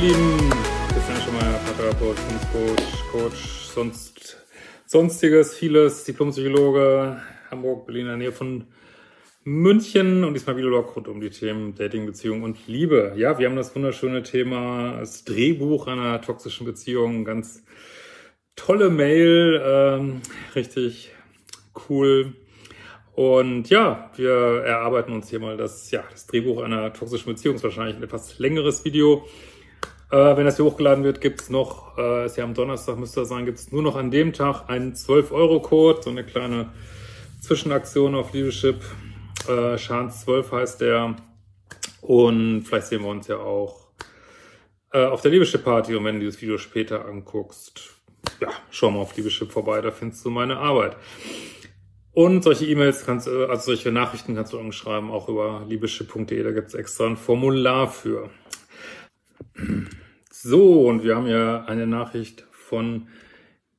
Lieben, Christian Schemmer, Paartherapeut, Coach, Coach, sonst, sonstiges, vieles, Diplompsychologe, Hamburg, Berlin in der Nähe von München und diesmal Videolog rund um die Themen Dating, Beziehung und Liebe. Ja, wir haben das wunderschöne Thema, das Drehbuch einer toxischen Beziehung, ganz tolle Mail, ähm, richtig cool. Und ja, wir erarbeiten uns hier mal das, ja, das Drehbuch einer toxischen Beziehung. Ist wahrscheinlich ein etwas längeres Video. Äh, wenn das hier hochgeladen wird, gibt's noch, äh, ist ja am Donnerstag müsste das sein, gibt's nur noch an dem Tag einen 12-Euro-Code, so eine kleine Zwischenaktion auf Liebeschip. Äh, Chance 12 heißt der. Und vielleicht sehen wir uns ja auch äh, auf der Liebeschip-Party. Und wenn du dieses Video später anguckst, ja, schau mal auf Liebeschip vorbei, da findest du meine Arbeit. Und solche E-Mails kannst du, also solche Nachrichten kannst du anschreiben, auch über liebeschip.de, da gibt's extra ein Formular für. So, und wir haben ja eine Nachricht von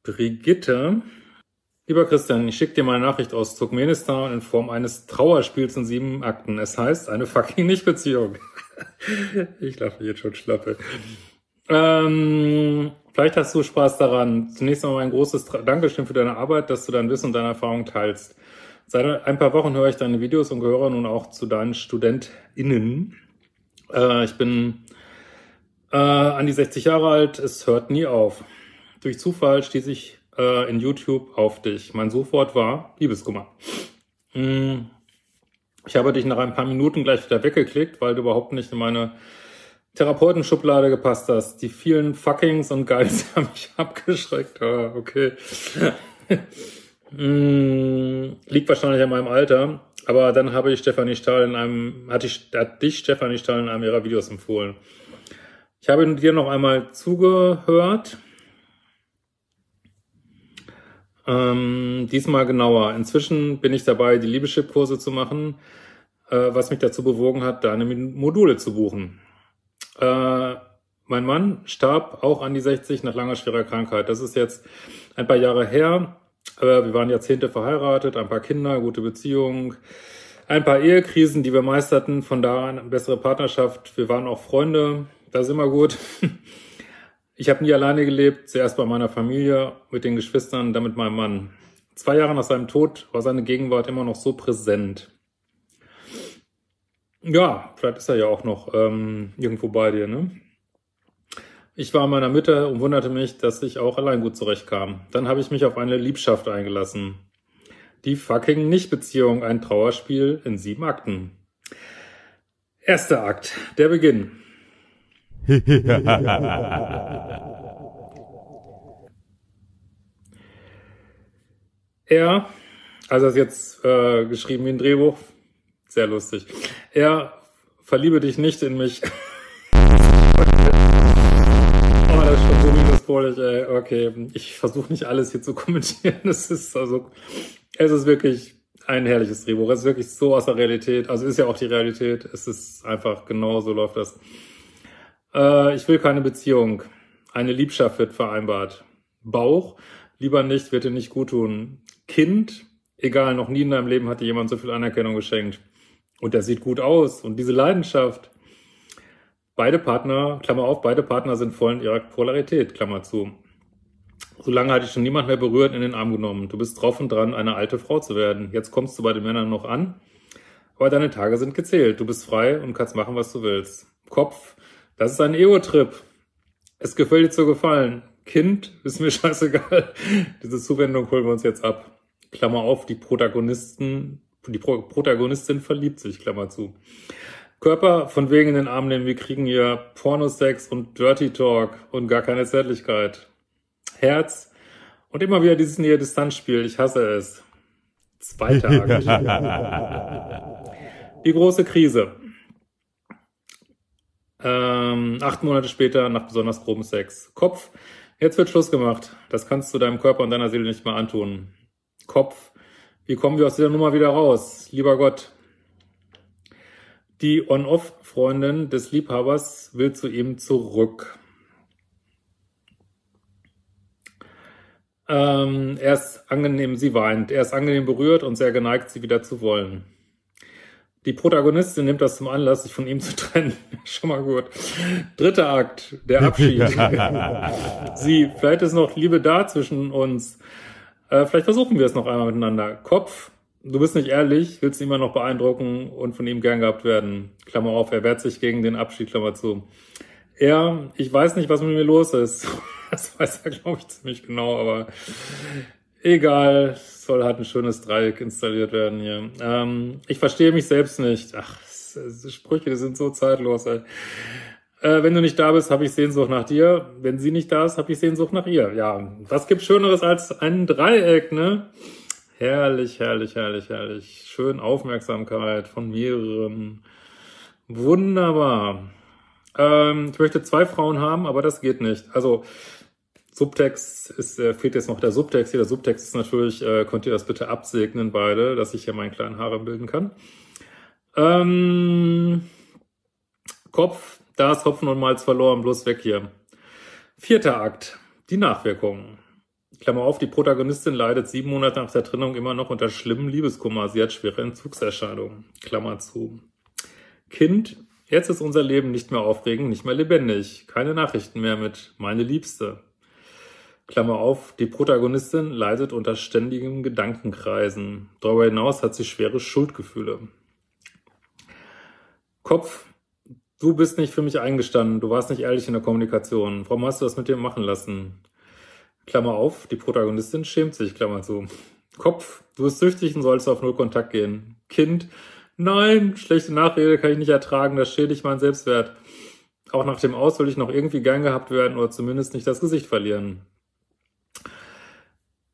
Brigitte. Lieber Christian, ich schicke dir mal eine Nachricht aus Turkmenistan in Form eines Trauerspiels in sieben Akten. Es heißt eine fucking Nicht-Beziehung. ich lache jetzt schon schlappe. Ähm, vielleicht hast du Spaß daran. Zunächst einmal ein großes Dankeschön für deine Arbeit, dass du dein Wissen und deine Erfahrung teilst. Seit ein paar Wochen höre ich deine Videos und gehöre nun auch zu deinen StudentInnen. Äh, ich bin äh, an die 60 Jahre alt, es hört nie auf. Durch Zufall stieß ich äh, in YouTube auf dich. Mein Suchwort war Liebeskummer. Hm. Ich habe dich nach ein paar Minuten gleich wieder weggeklickt, weil du überhaupt nicht in meine Therapeutenschublade gepasst hast. Die vielen Fuckings und Guides haben mich abgeschreckt. Ah, okay. hm, liegt wahrscheinlich an meinem Alter. Aber dann habe ich Stefanie Stahl in einem, hatte ich, hat dich Stefanie Stahl in einem ihrer Videos empfohlen. Ich habe dir noch einmal zugehört. Ähm, diesmal genauer. Inzwischen bin ich dabei, die Liebeschip-Kurse zu machen, äh, was mich dazu bewogen hat, deine Module zu buchen. Äh, mein Mann starb auch an die 60 nach langer schwerer Krankheit. Das ist jetzt ein paar Jahre her. Äh, wir waren Jahrzehnte verheiratet, ein paar Kinder, gute Beziehung, ein paar Ehekrisen, die wir meisterten. Von da an eine bessere Partnerschaft. Wir waren auch Freunde. Das ist immer gut. Ich habe nie alleine gelebt, zuerst bei meiner Familie, mit den Geschwistern, dann mit meinem Mann. Zwei Jahre nach seinem Tod war seine Gegenwart immer noch so präsent. Ja, vielleicht ist er ja auch noch ähm, irgendwo bei dir, ne? Ich war in meiner Mitte und wunderte mich, dass ich auch allein gut zurechtkam. Dann habe ich mich auf eine Liebschaft eingelassen. Die fucking Nicht-Beziehung, ein Trauerspiel in sieben Akten. Erster Akt, der Beginn. er, also das ist jetzt äh, geschrieben wie ein Drehbuch, sehr lustig. Er, verliebe dich nicht in mich. oh, das ist schon so minuspolig, ey. Okay, ich versuche nicht alles hier zu kommentieren. Es ist also, es ist wirklich ein herrliches Drehbuch. Es ist wirklich so aus der Realität. Also ist ja auch die Realität. Es ist einfach genau so läuft das. Äh, ich will keine Beziehung. Eine Liebschaft wird vereinbart. Bauch, lieber nicht, wird dir nicht gut tun. Kind, egal, noch nie in deinem Leben hat dir jemand so viel Anerkennung geschenkt. Und der sieht gut aus. Und diese Leidenschaft. Beide Partner, Klammer auf, beide Partner sind voll in ihrer Polarität, Klammer zu. Solange hatte ich schon niemand mehr berührt in den Arm genommen. Du bist drauf und dran, eine alte Frau zu werden. Jetzt kommst du bei den Männern noch an, aber deine Tage sind gezählt. Du bist frei und kannst machen, was du willst. Kopf, das ist ein Ego-Trip. Es gefällt dir zu gefallen. Kind, ist mir scheißegal. Diese Zuwendung holen wir uns jetzt ab. Klammer auf, die Protagonisten die Pro Protagonistin verliebt sich, Klammer zu. Körper von wegen in den Arm nehmen, wir kriegen hier Pornosex und Dirty Talk und gar keine Zärtlichkeit. Herz und immer wieder dieses Nähe-Distanz-Spiel, ich hasse es. Zweiter Akt. Die große Krise. Ähm, acht Monate später nach besonders grobem Sex. Kopf, jetzt wird Schluss gemacht. Das kannst du deinem Körper und deiner Seele nicht mehr antun. Kopf, wie kommen wir aus dieser Nummer wieder raus? Lieber Gott, die On-Off-Freundin des Liebhabers will zu ihm zurück. Ähm, er ist angenehm, sie weint. Er ist angenehm berührt und sehr geneigt, sie wieder zu wollen. Die Protagonistin nimmt das zum Anlass, sich von ihm zu trennen. Schon mal gut. Dritter Akt, der Abschied. Sie, vielleicht ist noch Liebe da zwischen uns. Äh, vielleicht versuchen wir es noch einmal miteinander. Kopf, du bist nicht ehrlich, willst ihn immer noch beeindrucken und von ihm gern gehabt werden. Klammer auf, er wehrt sich gegen den Abschied, Klammer zu. Er, ich weiß nicht, was mit mir los ist. Das weiß er, glaube ich, ziemlich genau, aber egal. Soll halt ein schönes Dreieck installiert werden hier. Ähm, ich verstehe mich selbst nicht. Ach, Sprüche, die sind so zeitlos. Ey. Äh, wenn du nicht da bist, habe ich Sehnsucht nach dir. Wenn sie nicht da ist, habe ich Sehnsucht nach ihr. Ja, was gibt Schöneres als ein Dreieck, ne? Herrlich, herrlich, herrlich, herrlich. Schön Aufmerksamkeit von mehreren. Wunderbar. Ähm, ich möchte zwei Frauen haben, aber das geht nicht. Also Subtext ist, äh, fehlt jetzt noch der Subtext hier. Der Subtext ist natürlich, äh, könnt ihr das bitte absegnen beide, dass ich hier meinen kleinen Haare bilden kann. Ähm, Kopf, da ist Hopfen und Malz verloren, bloß weg hier. Vierter Akt, die Nachwirkungen. Klammer auf, die Protagonistin leidet sieben Monate nach der Trennung immer noch unter schlimmen Liebeskummer. Sie hat schwere Entzugserscheinungen. Klammer zu. Kind, jetzt ist unser Leben nicht mehr aufregend, nicht mehr lebendig. Keine Nachrichten mehr mit meine Liebste. Klammer auf, die Protagonistin leidet unter ständigem Gedankenkreisen. Darüber hinaus hat sie schwere Schuldgefühle. Kopf, du bist nicht für mich eingestanden, du warst nicht ehrlich in der Kommunikation. Warum hast du das mit dir machen lassen? Klammer auf, die Protagonistin schämt sich, Klammer zu. Kopf, du bist süchtig und sollst auf Null Kontakt gehen. Kind, nein, schlechte Nachrede kann ich nicht ertragen, das schädigt meinen Selbstwert. Auch nach dem Aus will ich noch irgendwie gern gehabt werden oder zumindest nicht das Gesicht verlieren.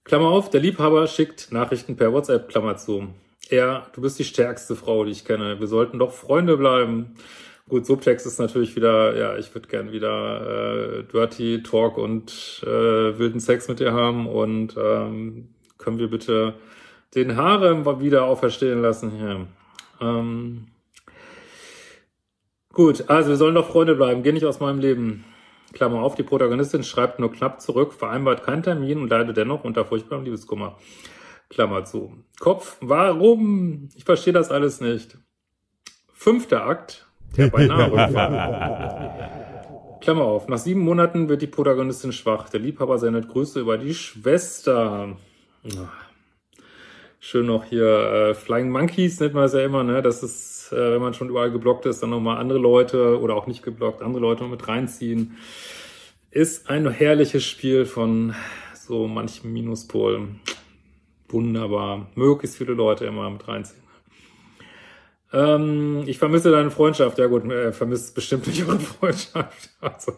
Klammer auf, der Liebhaber schickt Nachrichten per WhatsApp, Klammer zu. Er, du bist die stärkste Frau, die ich kenne. Wir sollten doch Freunde bleiben. Gut, Subtext ist natürlich wieder, ja, ich würde gern wieder äh, Dirty Talk und äh, wilden Sex mit dir haben und ähm, können wir bitte den Harem wieder auferstehen lassen hier. Ähm, gut, also wir sollen doch Freunde bleiben, geh nicht aus meinem Leben. Klammer auf, die Protagonistin schreibt nur knapp zurück, vereinbart keinen Termin und leidet dennoch unter furchtbarem Liebeskummer. Klammer zu. Kopf, warum? Ich verstehe das alles nicht. Fünfter Akt, der beinahe. Klammer auf, nach sieben Monaten wird die Protagonistin schwach. Der Liebhaber sendet Grüße über die Schwester. Schön noch hier äh, Flying Monkeys nennt man es ja immer, ne? Das ist äh, wenn man schon überall geblockt ist, dann nochmal andere Leute oder auch nicht geblockt, andere Leute mit reinziehen. Ist ein herrliches Spiel von so manchem Minuspol. Wunderbar. Möglichst viele Leute immer mit reinziehen. Ähm, ich vermisse deine Freundschaft. Ja gut, äh, vermisst bestimmt nicht eure Freundschaft. Also,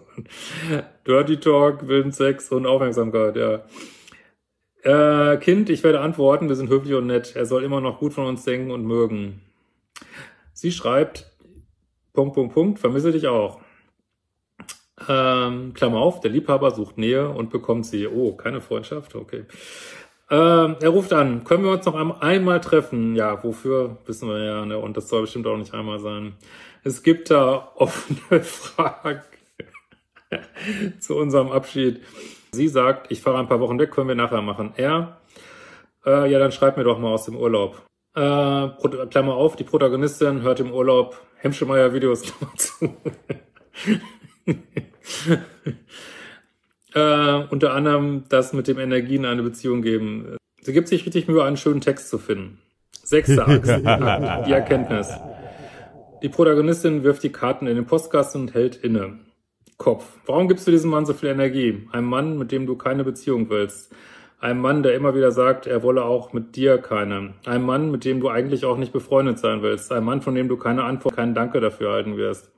Dirty Talk, wilden Sex und Aufmerksamkeit, ja. Äh, kind, ich werde antworten, wir sind höflich und nett. Er soll immer noch gut von uns denken und mögen. Sie schreibt, Punkt, Punkt, Punkt, vermisse dich auch. Ähm, Klammer auf, der Liebhaber sucht Nähe und bekommt sie. Oh, keine Freundschaft, okay. Ähm, er ruft an, können wir uns noch einmal treffen? Ja, wofür, wissen wir ja, ne? und das soll bestimmt auch nicht einmal sein. Es gibt da offene Fragen zu unserem Abschied. Sie sagt, ich fahre ein paar Wochen weg, können wir nachher machen. Er, äh, ja, dann schreib mir doch mal aus dem Urlaub. Äh, Klammer auf, die Protagonistin hört im Urlaub Hemschemeyer Videos, Klammer zu. äh, unter anderem das mit dem Energie in eine Beziehung geben. Sie gibt sich richtig Mühe, einen schönen Text zu finden. Sechste Achse, die Erkenntnis. Die Protagonistin wirft die Karten in den Postkasten und hält inne. Kopf. Warum gibst du diesem Mann so viel Energie? Ein Mann, mit dem du keine Beziehung willst. Ein Mann, der immer wieder sagt, er wolle auch mit dir keine. Ein Mann, mit dem du eigentlich auch nicht befreundet sein willst. Ein Mann, von dem du keine Antwort, keinen Danke dafür halten wirst.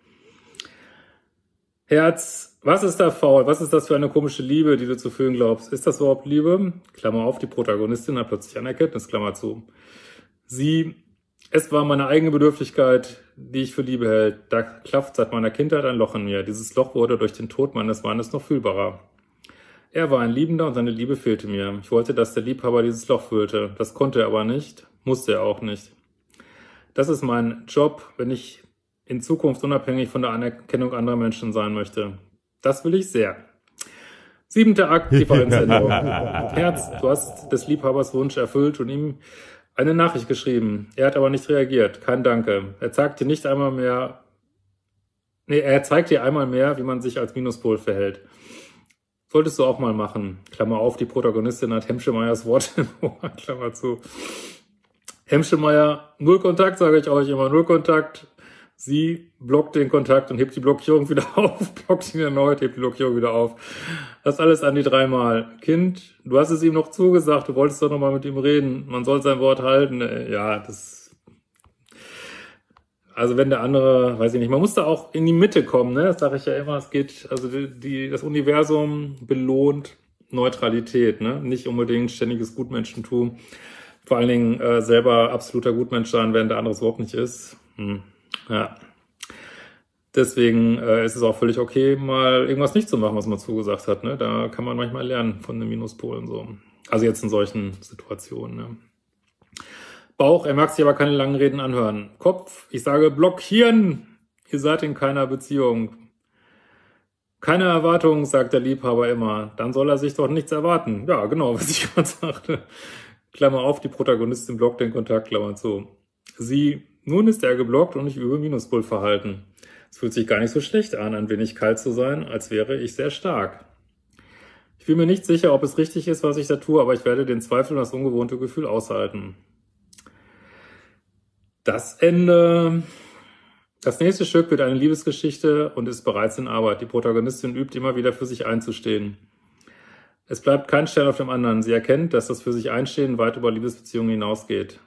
Herz, was ist da faul? Was ist das für eine komische Liebe, die du zu fühlen glaubst? Ist das überhaupt Liebe? Klammer auf, die Protagonistin hat plötzlich eine Erkenntnis, Klammer zu. Sie, es war meine eigene Bedürftigkeit, die ich für Liebe hält. Da klafft seit meiner Kindheit ein Loch in mir. Dieses Loch wurde durch den Tod meines Mannes noch fühlbarer. Er war ein Liebender und seine Liebe fehlte mir. Ich wollte, dass der Liebhaber dieses Loch füllte. Das konnte er aber nicht, musste er auch nicht. Das ist mein Job, wenn ich in Zukunft unabhängig von der Anerkennung anderer Menschen sein möchte. Das will ich sehr. Siebenter Akt, Differenzänderung. Herz, du hast des Liebhabers Wunsch erfüllt und ihm eine Nachricht geschrieben. Er hat aber nicht reagiert. Kein Danke. Er zeigt dir nicht einmal mehr, nee, er zeigt dir einmal mehr, wie man sich als Minuspol verhält. Solltest du auch mal machen. Klammer auf, die Protagonistin hat Hemschemeyers Wort im Ohr, Klammer zu. Hemschemeyer, null Kontakt, sage ich euch immer, null Kontakt. Sie blockt den Kontakt und hebt die Blockierung wieder auf, blockt ihn erneut, hebt die Blockierung wieder auf. Das alles an die dreimal. Kind, du hast es ihm noch zugesagt, du wolltest doch nochmal mit ihm reden. Man soll sein Wort halten. Ja, das. Also wenn der andere, weiß ich nicht, man muss da auch in die Mitte kommen, ne? Das sage ich ja immer, es geht, also die, die, das Universum belohnt Neutralität, ne? Nicht unbedingt ständiges Gutmenschentum. Vor allen Dingen äh, selber absoluter Gutmensch sein, während der andere es überhaupt nicht ist. Hm. Ja. Deswegen äh, ist es auch völlig okay, mal irgendwas nicht zu machen, was man zugesagt hat. Ne? Da kann man manchmal lernen von den Minuspolen so. Also jetzt in solchen Situationen. Ne? Bauch, er mag sich aber keine langen Reden anhören. Kopf, ich sage blockieren. Ihr seid in keiner Beziehung. Keine Erwartungen, sagt der Liebhaber immer. Dann soll er sich doch nichts erwarten. Ja, genau, was ich gerade sagte. Klammer auf, die Protagonistin blockt den Kontakt, Klammer zu. Sie nun ist er geblockt und ich übe Minuspol-Verhalten. Es fühlt sich gar nicht so schlecht an, ein wenig kalt zu sein, als wäre ich sehr stark. Ich bin mir nicht sicher, ob es richtig ist, was ich da tue, aber ich werde den Zweifel und das ungewohnte Gefühl aushalten. Das Ende. Das nächste Stück wird eine Liebesgeschichte und ist bereits in Arbeit. Die Protagonistin übt immer wieder für sich einzustehen. Es bleibt kein Stern auf dem anderen. Sie erkennt, dass das für sich Einstehen weit über Liebesbeziehungen hinausgeht.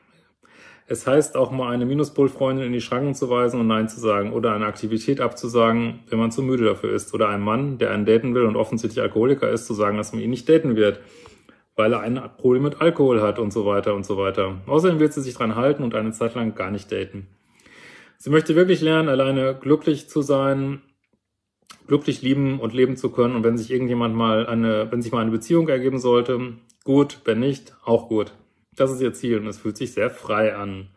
Es heißt auch mal eine Minuspol-Freundin in die Schranken zu weisen und Nein zu sagen oder eine Aktivität abzusagen, wenn man zu müde dafür ist. Oder einem Mann, der einen daten will und offensichtlich Alkoholiker ist, zu sagen, dass man ihn nicht daten wird, weil er ein Problem mit Alkohol hat und so weiter und so weiter. Außerdem wird sie sich dran halten und eine Zeit lang gar nicht daten. Sie möchte wirklich lernen, alleine glücklich zu sein, glücklich lieben und leben zu können. Und wenn sich irgendjemand mal eine, wenn sich mal eine Beziehung ergeben sollte, gut, wenn nicht, auch gut. Das ist ihr Ziel und es fühlt sich sehr frei an.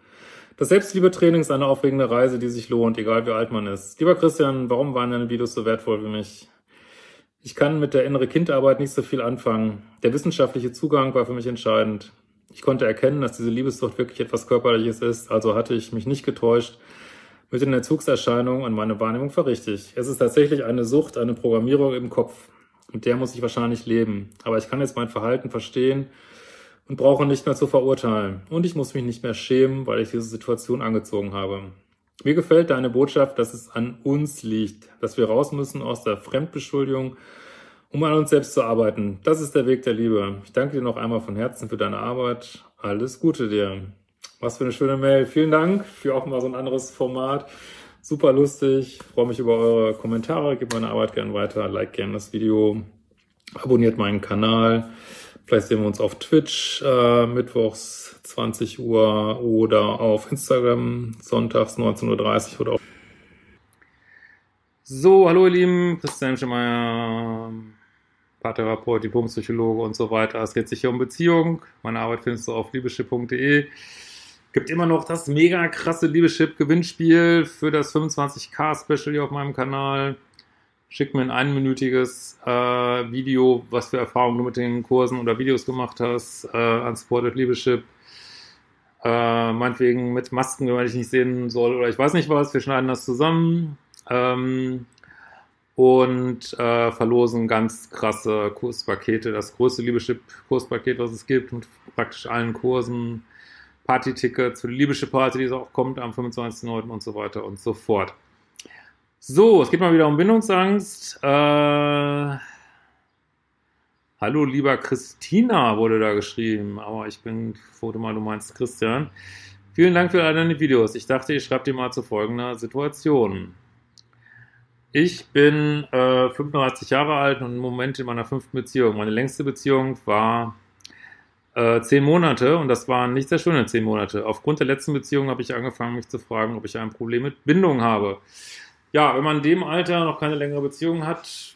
Das Selbstliebe-Training ist eine aufregende Reise, die sich lohnt, egal wie alt man ist. Lieber Christian, warum waren deine Videos so wertvoll für mich? Ich kann mit der innere Kindarbeit nicht so viel anfangen. Der wissenschaftliche Zugang war für mich entscheidend. Ich konnte erkennen, dass diese Liebessucht wirklich etwas Körperliches ist, also hatte ich mich nicht getäuscht mit den Entzugserscheinungen und meine Wahrnehmung war richtig. Es ist tatsächlich eine Sucht, eine Programmierung im Kopf. Mit der muss ich wahrscheinlich leben. Aber ich kann jetzt mein Verhalten verstehen und brauche nicht mehr zu verurteilen. Und ich muss mich nicht mehr schämen, weil ich diese Situation angezogen habe. Mir gefällt deine Botschaft, dass es an uns liegt, dass wir raus müssen aus der Fremdbeschuldigung, um an uns selbst zu arbeiten. Das ist der Weg der Liebe. Ich danke dir noch einmal von Herzen für deine Arbeit. Alles Gute dir. Was für eine schöne Mail. Vielen Dank für auch mal so ein anderes Format. Super lustig. Freue mich über eure Kommentare. Gebt meine Arbeit gerne weiter. Like gerne das Video. Abonniert meinen Kanal. Vielleicht sehen wir uns auf Twitch äh, mittwochs 20 Uhr oder auf Instagram sonntags 19.30 Uhr oder auf so, hallo ihr Lieben, Christian Schemeier, Paartherapeut, Diplompsychologe und so weiter. Es geht sich hier um Beziehung. Meine Arbeit findest du auf liebeschip.de. Gibt immer noch das mega krasse Liebeschip-Gewinnspiel für das 25k-Special hier auf meinem Kanal schick mir ein einminütiges äh, Video, was für Erfahrungen du mit den Kursen oder Videos gemacht hast, äh, an Supported Leadership. Äh, meinetwegen mit Masken, wenn man dich nicht sehen soll oder ich weiß nicht was, wir schneiden das zusammen ähm, und äh, verlosen ganz krasse Kurspakete, das größte Liebeschip-Kurspaket, was es gibt, mit praktisch allen Kursen, Party-Tickets für die Liebeschip-Party, die auch kommt am 25.09. und so weiter und so fort. So, es geht mal wieder um Bindungsangst. Äh, hallo, lieber Christina, wurde da geschrieben. Aber ich bin, foto mal, du meinst Christian. Vielen Dank für all deine Videos. Ich dachte, ich schreibe dir mal zu folgender Situation. Ich bin äh, 35 Jahre alt und im Moment in meiner fünften Beziehung. Meine längste Beziehung war äh, zehn Monate und das waren nicht sehr schöne zehn Monate. Aufgrund der letzten Beziehung habe ich angefangen, mich zu fragen, ob ich ein Problem mit Bindung habe ja, wenn man in dem Alter noch keine längere Beziehung hat,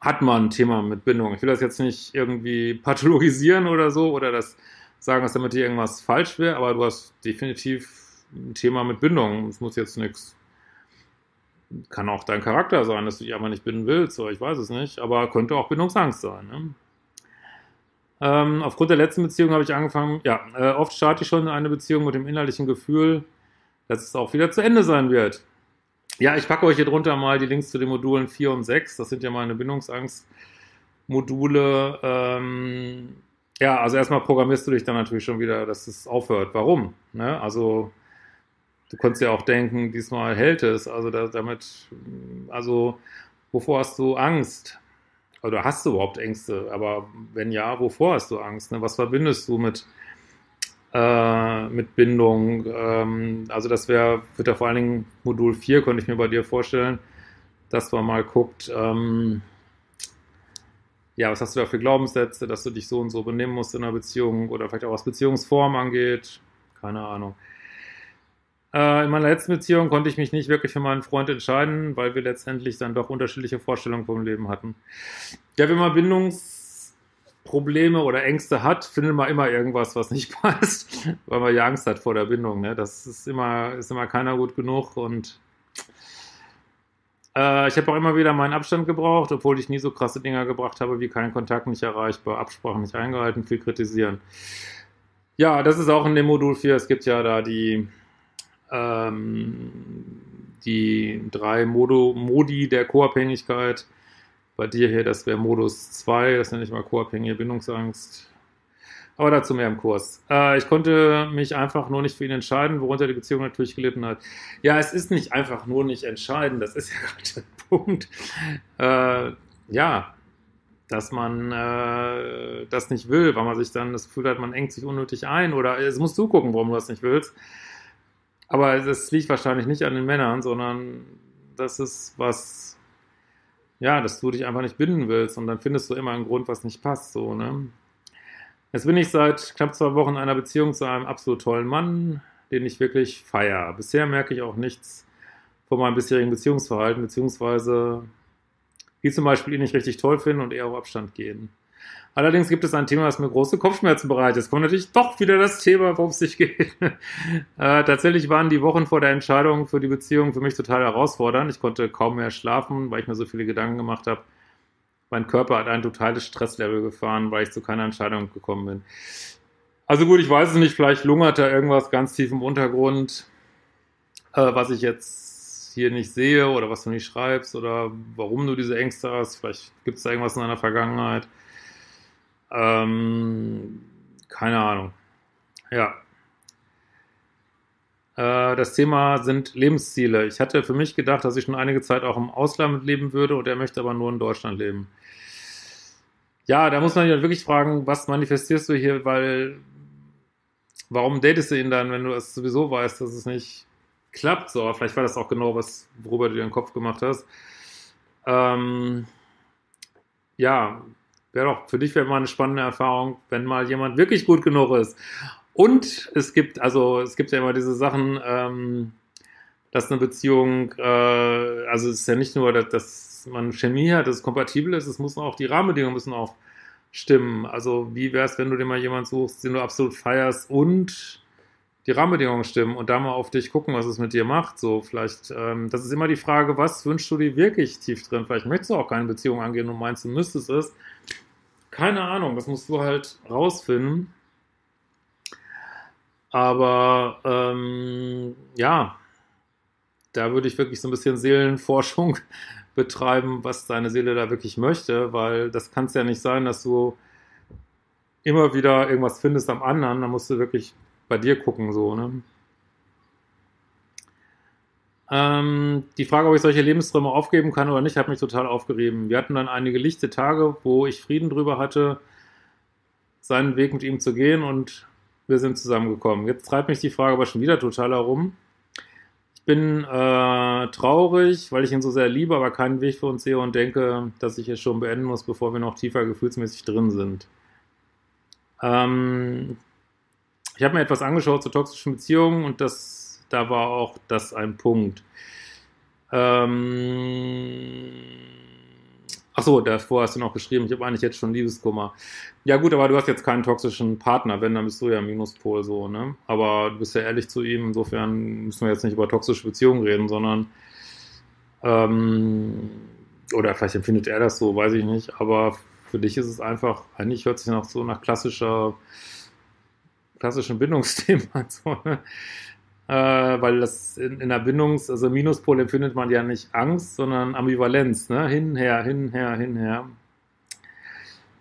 hat man ein Thema mit Bindung. Ich will das jetzt nicht irgendwie pathologisieren oder so oder das sagen, dass damit hier irgendwas falsch wäre, aber du hast definitiv ein Thema mit Bindung. Es muss jetzt nichts. Kann auch dein Charakter sein, dass du dich einfach nicht binden willst, oder ich weiß es nicht, aber könnte auch Bindungsangst sein. Ne? Ähm, aufgrund der letzten Beziehung habe ich angefangen, ja, äh, oft starte ich schon eine Beziehung mit dem innerlichen Gefühl, dass es auch wieder zu Ende sein wird. Ja, ich packe euch hier drunter mal die Links zu den Modulen 4 und 6. Das sind ja meine Bindungsangst-Module. Ähm, ja, also erstmal programmierst du dich dann natürlich schon wieder, dass es aufhört. Warum? Ne? Also du konntest ja auch denken, diesmal hält es. Also da, damit, also wovor hast du Angst? Oder hast du überhaupt Ängste? Aber wenn ja, wovor hast du Angst? Ne? Was verbindest du mit, äh, mit Bindung? Ähm, also das wäre, wird ja vor allen Dingen Modul 4, könnte ich mir bei dir vorstellen, dass man mal guckt, ähm, ja, was hast du da für Glaubenssätze, dass du dich so und so benehmen musst in einer Beziehung oder vielleicht auch was Beziehungsform angeht? Keine Ahnung. Äh, in meiner letzten Beziehung konnte ich mich nicht wirklich für meinen Freund entscheiden, weil wir letztendlich dann doch unterschiedliche Vorstellungen vom Leben hatten. Ja, wenn man Bindungsprobleme oder Ängste hat, findet man immer irgendwas, was nicht passt, weil man ja Angst hat vor der Bindung. Ne? Das ist immer, ist immer keiner gut genug und äh, ich habe auch immer wieder meinen Abstand gebraucht, obwohl ich nie so krasse Dinger gebracht habe, wie kein Kontakt nicht erreichbar, Absprachen nicht eingehalten, viel kritisieren. Ja, das ist auch in dem Modul 4. Es gibt ja da die ähm, die drei Modo, Modi der Co-Abhängigkeit. Bei dir hier, das wäre Modus 2, das nenne ich mal co-abhängige Bindungsangst. Aber dazu mehr im Kurs. Äh, ich konnte mich einfach nur nicht für ihn entscheiden, worunter die Beziehung natürlich gelitten hat. Ja, es ist nicht einfach nur nicht entscheiden, das ist ja gerade der Punkt. Äh, ja, dass man äh, das nicht will, weil man sich dann das Gefühl hat, man engt sich unnötig ein oder es musst du gucken, warum du das nicht willst. Aber das liegt wahrscheinlich nicht an den Männern, sondern das ist was, ja, dass du dich einfach nicht binden willst und dann findest du immer einen Grund, was nicht passt, so, ne? Jetzt bin ich seit knapp zwei Wochen in einer Beziehung zu einem absolut tollen Mann, den ich wirklich feiere. Bisher merke ich auch nichts von meinem bisherigen Beziehungsverhalten, beziehungsweise wie zum Beispiel ihn nicht richtig toll finden und eher auf Abstand gehen. Allerdings gibt es ein Thema, das mir große Kopfschmerzen bereitet. Es kommt natürlich doch wieder das Thema, worum es sich geht. äh, tatsächlich waren die Wochen vor der Entscheidung für die Beziehung für mich total herausfordernd. Ich konnte kaum mehr schlafen, weil ich mir so viele Gedanken gemacht habe. Mein Körper hat ein totales Stresslevel gefahren, weil ich zu keiner Entscheidung gekommen bin. Also gut, ich weiß es nicht, vielleicht lungert da irgendwas ganz tief im Untergrund, äh, was ich jetzt hier nicht sehe oder was du nicht schreibst oder warum du diese Ängste hast. Vielleicht gibt es da irgendwas in deiner Vergangenheit. Ähm, keine Ahnung. Ja. Äh, das Thema sind Lebensziele. Ich hatte für mich gedacht, dass ich schon einige Zeit auch im Ausland leben würde und er möchte aber nur in Deutschland leben. Ja, da muss man sich wirklich fragen, was manifestierst du hier, weil warum datest du ihn dann, wenn du es sowieso weißt, dass es nicht klappt? So, vielleicht war das auch genau was, worüber du dir den Kopf gemacht hast. Ähm, ja, wäre doch für dich wäre mal eine spannende Erfahrung, wenn mal jemand wirklich gut genug ist. Und es gibt, also es gibt ja immer diese Sachen, ähm, dass eine Beziehung, äh, also es ist ja nicht nur, dass, dass man Chemie hat, dass es kompatibel ist, es müssen auch die Rahmenbedingungen müssen auch stimmen. Also wie wäre es, wenn du dir mal jemanden suchst, den du absolut feierst und die Rahmenbedingungen stimmen und da mal auf dich gucken, was es mit dir macht. So, vielleicht, ähm, das ist immer die Frage, was wünschst du dir wirklich tief drin? Vielleicht möchtest du auch keine Beziehung angehen und meinst, du müsstest es. Keine Ahnung, das musst du halt rausfinden. Aber ähm, ja, da würde ich wirklich so ein bisschen Seelenforschung betreiben, was deine Seele da wirklich möchte, weil das kann es ja nicht sein, dass du immer wieder irgendwas findest am anderen. Da musst du wirklich bei dir gucken, so, ne? Ähm, die Frage, ob ich solche Lebensträume aufgeben kann oder nicht, hat mich total aufgerieben. Wir hatten dann einige lichte Tage, wo ich Frieden drüber hatte, seinen Weg mit ihm zu gehen und wir sind zusammengekommen. Jetzt treibt mich die Frage aber schon wieder total herum. Ich bin äh, traurig, weil ich ihn so sehr liebe, aber keinen Weg für uns sehe und denke, dass ich es schon beenden muss, bevor wir noch tiefer gefühlsmäßig drin sind. Ähm, ich habe mir etwas angeschaut zu toxischen Beziehungen und das da war auch das ein Punkt. Ähm, Achso, davor hast du noch geschrieben, ich habe eigentlich jetzt schon Liebeskummer. Ja gut, aber du hast jetzt keinen toxischen Partner, wenn, dann bist du ja Minuspol so, ne? Aber du bist ja ehrlich zu ihm, insofern müssen wir jetzt nicht über toxische Beziehungen reden, sondern ähm, oder vielleicht empfindet er das so, weiß ich nicht, aber für dich ist es einfach, eigentlich hört sich noch so nach klassischer, klassischen Bindungsthema an, so, ne? Äh, weil das in, in der Bindungs-, also Minuspol empfindet man ja nicht Angst, sondern Ambivalenz, ne? Hin, her, hin, her, hin, her.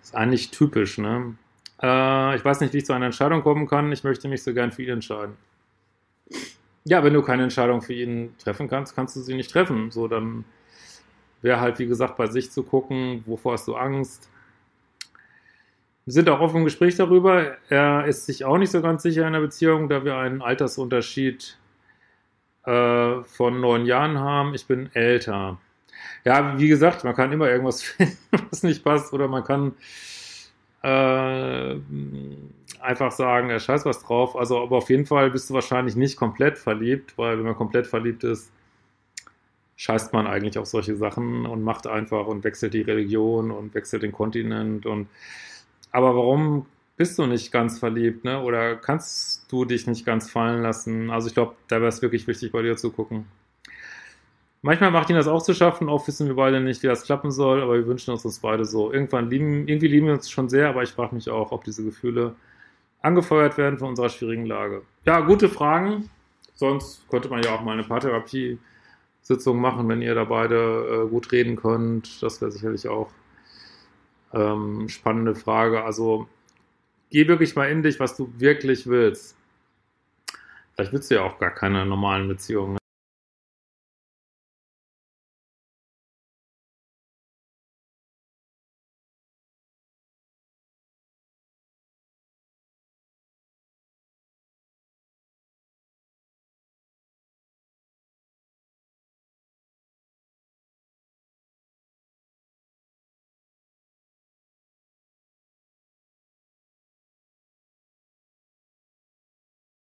Ist eigentlich typisch, ne? Äh, ich weiß nicht, wie ich zu einer Entscheidung kommen kann. Ich möchte mich so gern für ihn entscheiden. Ja, wenn du keine Entscheidung für ihn treffen kannst, kannst du sie nicht treffen. So, dann wäre halt, wie gesagt, bei sich zu gucken, wovor hast du Angst. Wir sind auch offen im Gespräch darüber. Er ist sich auch nicht so ganz sicher in der Beziehung, da wir einen Altersunterschied äh, von neun Jahren haben. Ich bin älter. Ja, wie gesagt, man kann immer irgendwas finden, was nicht passt, oder man kann äh, einfach sagen, er scheiß was drauf. Also, aber auf jeden Fall bist du wahrscheinlich nicht komplett verliebt, weil wenn man komplett verliebt ist, scheißt man eigentlich auf solche Sachen und macht einfach und wechselt die Religion und wechselt den Kontinent und aber warum bist du nicht ganz verliebt, ne? Oder kannst du dich nicht ganz fallen lassen? Also ich glaube, da wäre es wirklich wichtig, bei dir zu gucken. Manchmal macht ihn das auch zu schaffen, oft wissen wir beide nicht, wie das klappen soll, aber wir wünschen uns das beide so. Irgendwann lieben, irgendwie lieben wir uns schon sehr, aber ich frage mich auch, ob diese Gefühle angefeuert werden von unserer schwierigen Lage. Ja, gute Fragen. Sonst könnte man ja auch mal eine Paartherapie-Sitzung machen, wenn ihr da beide äh, gut reden könnt. Das wäre sicherlich auch ähm, spannende Frage. Also geh wirklich mal in dich, was du wirklich willst. Vielleicht willst du ja auch gar keine normalen Beziehungen.